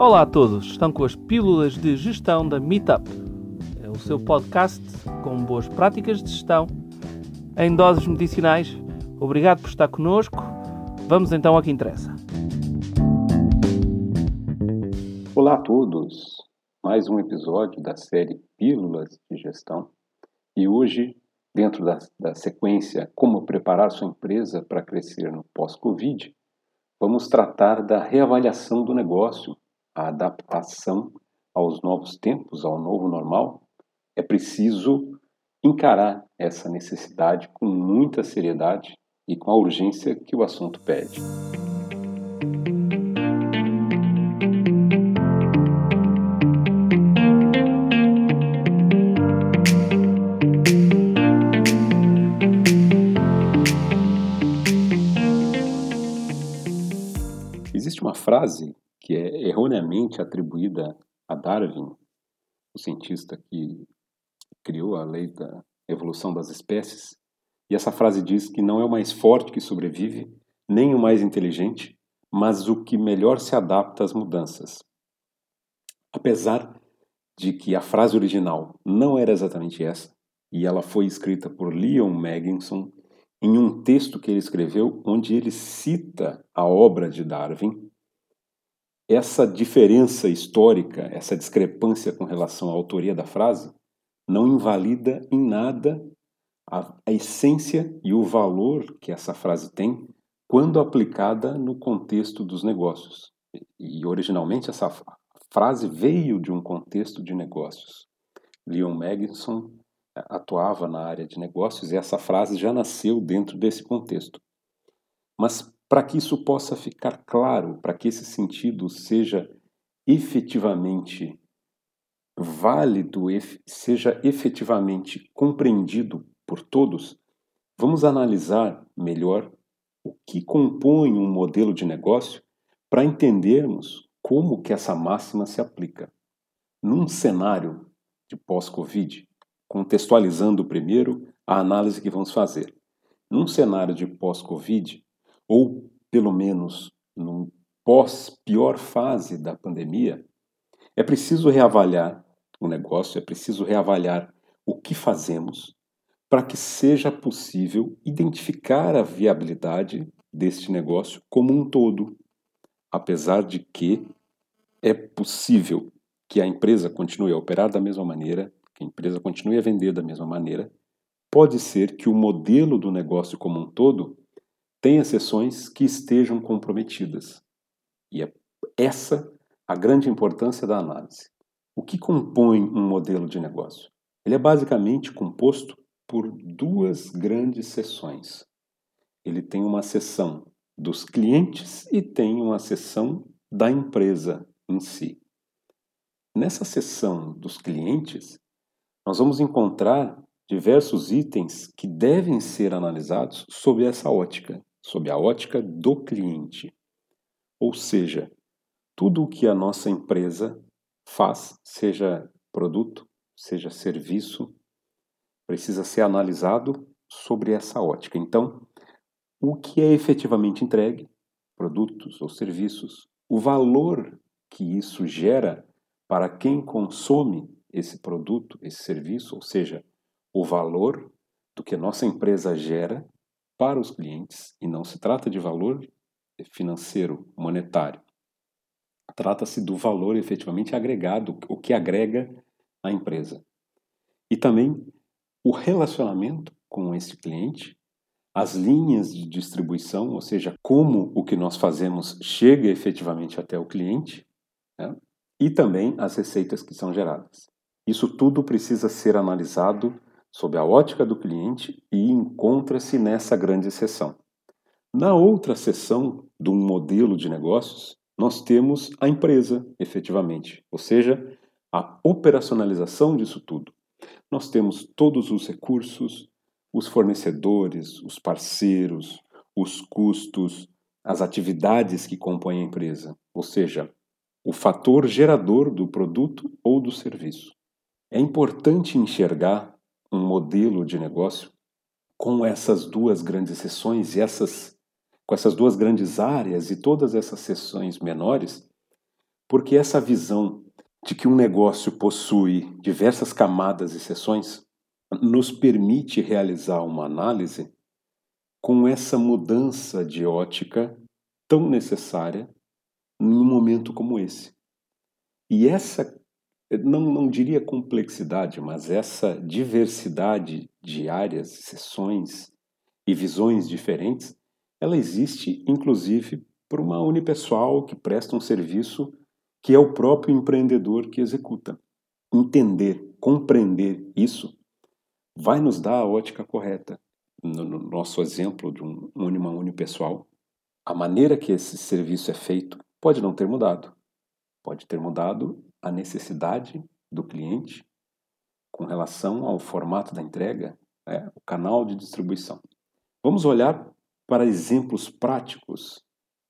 Olá a todos, estão com as pílulas de gestão da Meetup. É o seu podcast com boas práticas de gestão em doses medicinais. Obrigado por estar conosco. Vamos então ao que interessa. Olá a todos, mais um episódio da série Pílulas de Gestão e hoje, dentro da, da sequência Como Preparar Sua Empresa para Crescer no Pós-Covid, vamos tratar da reavaliação do negócio a adaptação aos novos tempos, ao novo normal, é preciso encarar essa necessidade com muita seriedade e com a urgência que o assunto pede. Existe uma frase erroneamente atribuída a Darwin, o cientista que criou a lei da evolução das espécies. E essa frase diz que não é o mais forte que sobrevive, nem o mais inteligente, mas o que melhor se adapta às mudanças. Apesar de que a frase original não era exatamente essa, e ela foi escrita por Leon Megginson em um texto que ele escreveu onde ele cita a obra de Darwin essa diferença histórica, essa discrepância com relação à autoria da frase, não invalida em nada a, a essência e o valor que essa frase tem quando aplicada no contexto dos negócios. E originalmente essa frase veio de um contexto de negócios. Leon Megginson eh, atuava na área de negócios e essa frase já nasceu dentro desse contexto. Mas para que isso possa ficar claro, para que esse sentido seja efetivamente válido, seja efetivamente compreendido por todos, vamos analisar melhor o que compõe um modelo de negócio para entendermos como que essa máxima se aplica. Num cenário de pós-Covid, contextualizando primeiro a análise que vamos fazer. Num cenário de pós-Covid, ou pelo menos no pós-pior fase da pandemia, é preciso reavaliar o negócio, é preciso reavaliar o que fazemos para que seja possível identificar a viabilidade deste negócio como um todo, apesar de que é possível que a empresa continue a operar da mesma maneira, que a empresa continue a vender da mesma maneira, pode ser que o modelo do negócio como um todo tenha sessões que estejam comprometidas. E é essa a grande importância da análise. O que compõe um modelo de negócio? Ele é basicamente composto por duas grandes seções. Ele tem uma seção dos clientes e tem uma seção da empresa em si. Nessa seção dos clientes, nós vamos encontrar diversos itens que devem ser analisados sob essa ótica sob a ótica do cliente. Ou seja, tudo o que a nossa empresa faz, seja produto, seja serviço, precisa ser analisado sobre essa ótica. Então, o que é efetivamente entregue, produtos ou serviços, o valor que isso gera para quem consome esse produto, esse serviço, ou seja, o valor do que nossa empresa gera para os clientes e não se trata de valor financeiro, monetário. Trata-se do valor efetivamente agregado, o que agrega a empresa. E também o relacionamento com esse cliente, as linhas de distribuição, ou seja, como o que nós fazemos chega efetivamente até o cliente, né? e também as receitas que são geradas. Isso tudo precisa ser analisado sob a ótica do cliente e encontra-se nessa grande seção. Na outra seção de um modelo de negócios, nós temos a empresa, efetivamente, ou seja, a operacionalização disso tudo. Nós temos todos os recursos, os fornecedores, os parceiros, os custos, as atividades que compõem a empresa, ou seja, o fator gerador do produto ou do serviço. É importante enxergar um modelo de negócio com essas duas grandes seções e essas com essas duas grandes áreas e todas essas seções menores, Porque essa visão de que um negócio possui diversas camadas e seções nos permite realizar uma análise com essa mudança de ótica tão necessária num momento como esse. E essa, não, não diria complexidade, mas essa diversidade de áreas, sessões e visões diferentes, ela existe inclusive por uma unipessoal que presta um serviço que é o próprio empreendedor que executa. Entender, compreender isso vai nos dar a ótica correta. No, no nosso exemplo de um uma unipessoal, a maneira que esse serviço é feito pode não ter mudado. Pode ter mudado a necessidade do cliente com relação ao formato da entrega, né, o canal de distribuição. Vamos olhar para exemplos práticos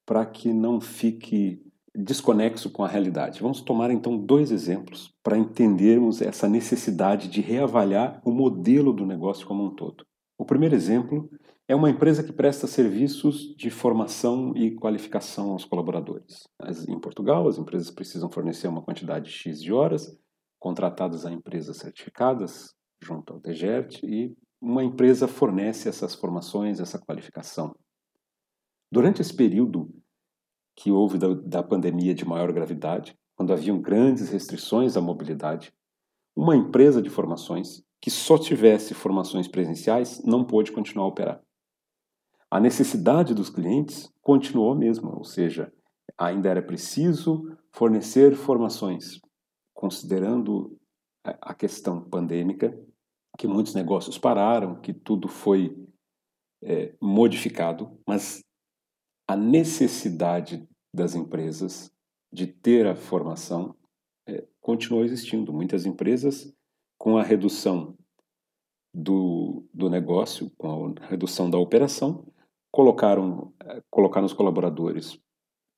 para que não fique desconexo com a realidade. Vamos tomar então dois exemplos para entendermos essa necessidade de reavaliar o modelo do negócio como um todo. O primeiro exemplo é uma empresa que presta serviços de formação e qualificação aos colaboradores. Em Portugal, as empresas precisam fornecer uma quantidade X de horas contratadas a empresas certificadas junto ao DGERT e uma empresa fornece essas formações, essa qualificação. Durante esse período que houve da, da pandemia de maior gravidade, quando haviam grandes restrições à mobilidade, uma empresa de formações que só tivesse formações presenciais não pôde continuar a operar. A necessidade dos clientes continuou a mesma, ou seja, ainda era preciso fornecer formações, considerando a questão pandêmica, que muitos negócios pararam, que tudo foi é, modificado, mas a necessidade das empresas de ter a formação é, continuou existindo. Muitas empresas, com a redução do, do negócio, com a redução da operação, colocaram, eh, colocaram os colaboradores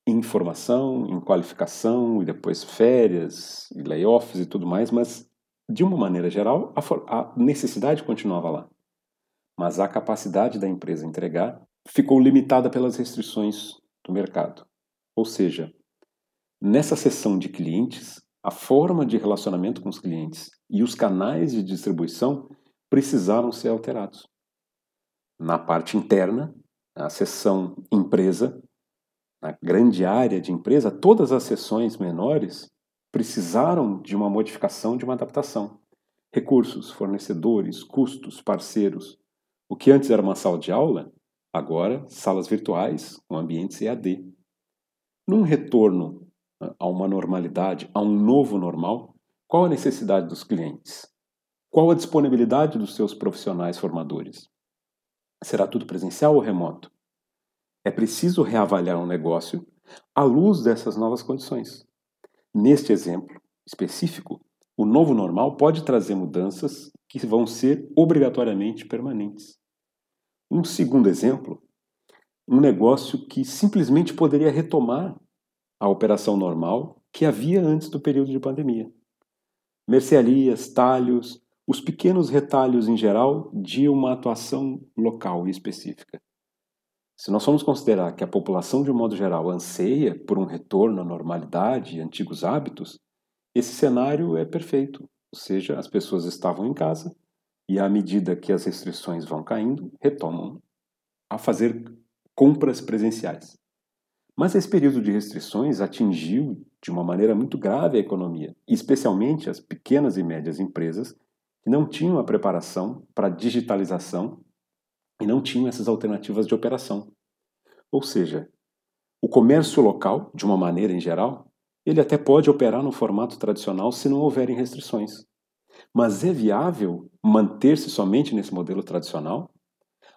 em formação, em qualificação, e depois férias, e layoffs e tudo mais, mas, de uma maneira geral, a, a necessidade continuava lá. Mas a capacidade da empresa entregar ficou limitada pelas restrições do mercado. Ou seja, nessa seção de clientes, a forma de relacionamento com os clientes e os canais de distribuição precisaram ser alterados. Na parte interna, a seção empresa, na grande área de empresa, todas as seções menores precisaram de uma modificação, de uma adaptação. Recursos, fornecedores, custos, parceiros. O que antes era uma sala de aula, agora salas virtuais com ambientes EAD. Num retorno a uma normalidade, a um novo normal, qual a necessidade dos clientes? Qual a disponibilidade dos seus profissionais formadores? Será tudo presencial ou remoto? É preciso reavaliar um negócio à luz dessas novas condições. Neste exemplo específico, o novo normal pode trazer mudanças que vão ser obrigatoriamente permanentes. Um segundo exemplo, um negócio que simplesmente poderia retomar a operação normal que havia antes do período de pandemia. Mercearias, talhos, os pequenos retalhos em geral de uma atuação local e específica. Se nós formos considerar que a população, de um modo geral, anseia por um retorno à normalidade e antigos hábitos, esse cenário é perfeito. Ou seja, as pessoas estavam em casa e, à medida que as restrições vão caindo, retomam a fazer compras presenciais. Mas esse período de restrições atingiu de uma maneira muito grave a economia, especialmente as pequenas e médias empresas que não tinham a preparação para digitalização e não tinham essas alternativas de operação. Ou seja, o comércio local, de uma maneira em geral, ele até pode operar no formato tradicional se não houverem restrições. Mas é viável manter-se somente nesse modelo tradicional?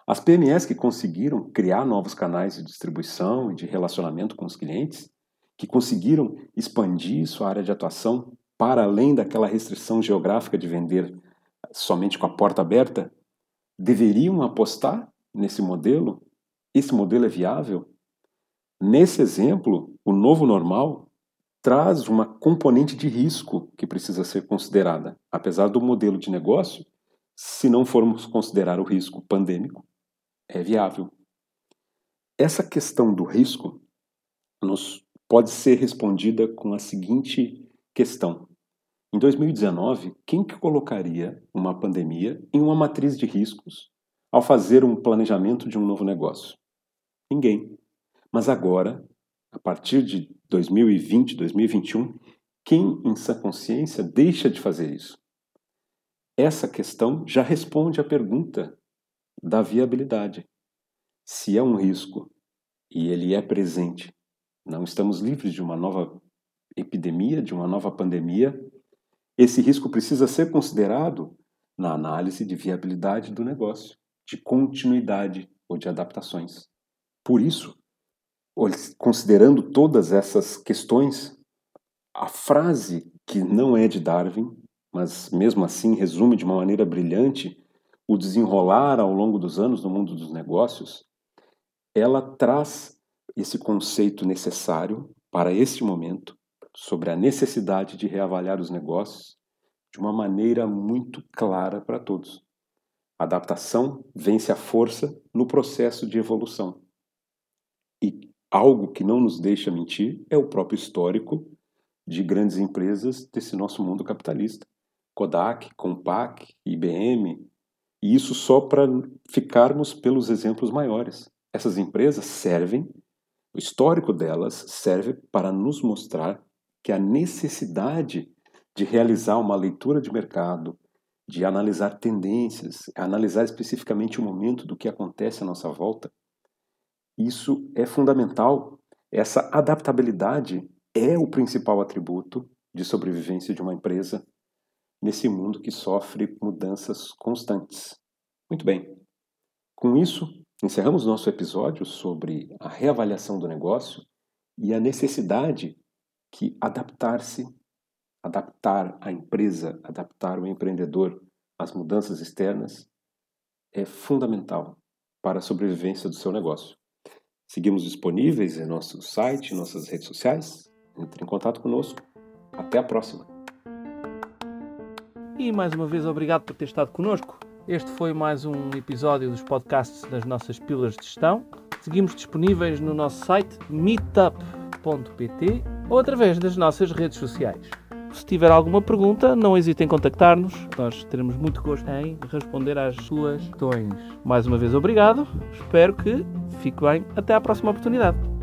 As PMEs que conseguiram criar novos canais de distribuição e de relacionamento com os clientes, que conseguiram expandir sua área de atuação para além daquela restrição geográfica de vender somente com a porta aberta, deveriam apostar nesse modelo? Esse modelo é viável? Nesse exemplo, o novo normal traz uma componente de risco que precisa ser considerada, apesar do modelo de negócio, se não formos considerar o risco pandêmico, é viável. Essa questão do risco nos pode ser respondida com a seguinte questão: em 2019, quem que colocaria uma pandemia em uma matriz de riscos ao fazer um planejamento de um novo negócio? Ninguém. Mas agora, a partir de 2020, 2021, quem em sã consciência deixa de fazer isso? Essa questão já responde à pergunta da viabilidade. Se é um risco e ele é presente, não estamos livres de uma nova epidemia, de uma nova pandemia, esse risco precisa ser considerado na análise de viabilidade do negócio, de continuidade ou de adaptações. Por isso, considerando todas essas questões, a frase que não é de Darwin, mas mesmo assim resume de uma maneira brilhante o desenrolar ao longo dos anos no mundo dos negócios, ela traz esse conceito necessário para este momento sobre a necessidade de reavaliar os negócios de uma maneira muito clara para todos. A adaptação vence a força no processo de evolução. E algo que não nos deixa mentir é o próprio histórico de grandes empresas desse nosso mundo capitalista. Kodak, Compaq, IBM, e isso só para ficarmos pelos exemplos maiores. Essas empresas servem, o histórico delas serve para nos mostrar que a necessidade de realizar uma leitura de mercado, de analisar tendências, analisar especificamente o momento do que acontece à nossa volta, isso é fundamental. Essa adaptabilidade é o principal atributo de sobrevivência de uma empresa nesse mundo que sofre mudanças constantes. Muito bem. Com isso, encerramos nosso episódio sobre a reavaliação do negócio e a necessidade que adaptar-se, adaptar a empresa, adaptar o empreendedor às mudanças externas é fundamental para a sobrevivência do seu negócio. Seguimos disponíveis em nosso site, nossas redes sociais. Entre em contato conosco. Até a próxima. E mais uma vez, obrigado por ter estado conosco. Este foi mais um episódio dos podcasts das nossas pílulas de gestão. Seguimos disponíveis no nosso site meetup.pt ou através das nossas redes sociais. Se tiver alguma pergunta, não hesite em contactar-nos. Nós teremos muito gosto em responder às suas questões. Mais uma vez, obrigado. Espero que fique bem. Até à próxima oportunidade.